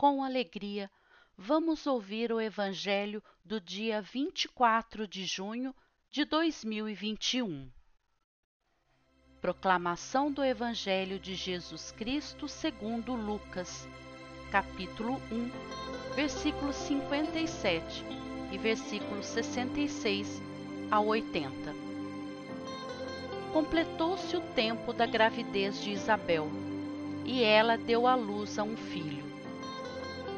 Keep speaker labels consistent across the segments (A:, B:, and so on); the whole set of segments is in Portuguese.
A: com alegria, vamos ouvir o Evangelho do dia 24 de junho de 2021. Proclamação do Evangelho de Jesus Cristo segundo Lucas, capítulo 1, versículos 57 e versículos 66 a 80. Completou-se o tempo da gravidez de Isabel, e ela deu à luz a um filho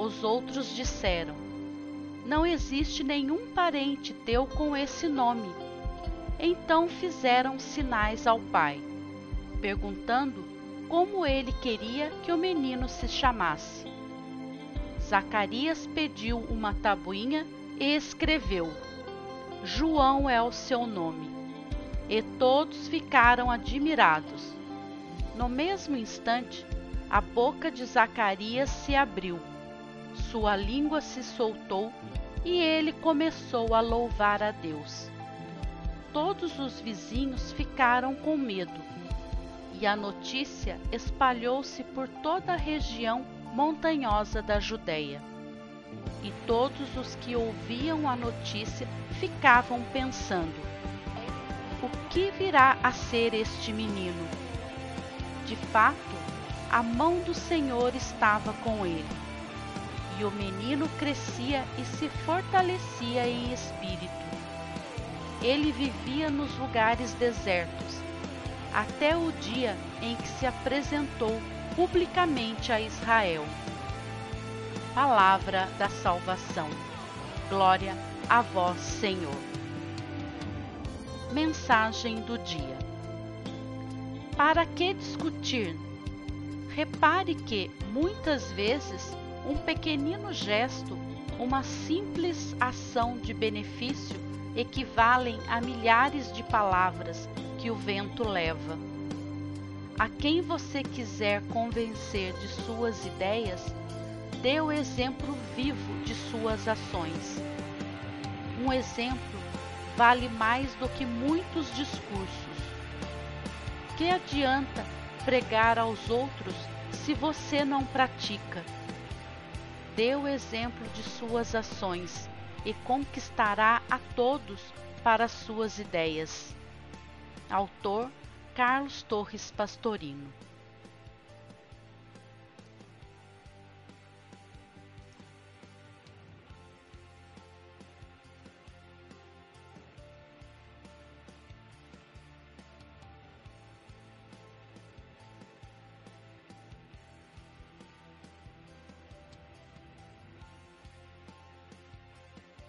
A: Os outros disseram: Não existe nenhum parente teu com esse nome. Então fizeram sinais ao pai, perguntando como ele queria que o menino se chamasse. Zacarias pediu uma tabuinha e escreveu: João é o seu nome. E todos ficaram admirados. No mesmo instante, a boca de Zacarias se abriu sua língua se soltou e ele começou a louvar a Deus. Todos os vizinhos ficaram com medo e a notícia espalhou-se por toda a região montanhosa da Judéia. E todos os que ouviam a notícia ficavam pensando: o que virá a ser este menino? De fato, a mão do Senhor estava com ele e o menino crescia e se fortalecia em espírito. Ele vivia nos lugares desertos, até o dia em que se apresentou publicamente a Israel. Palavra da salvação. Glória a vós, Senhor. Mensagem do dia. Para que discutir? Repare que, muitas vezes, um pequenino gesto, uma simples ação de benefício equivalem a milhares de palavras que o vento leva. A quem você quiser convencer de suas ideias, dê o exemplo vivo de suas ações. Um exemplo vale mais do que muitos discursos. Que adianta pregar aos outros se você não pratica? Dê o exemplo de suas ações e conquistará a todos para suas ideias. Autor Carlos Torres Pastorino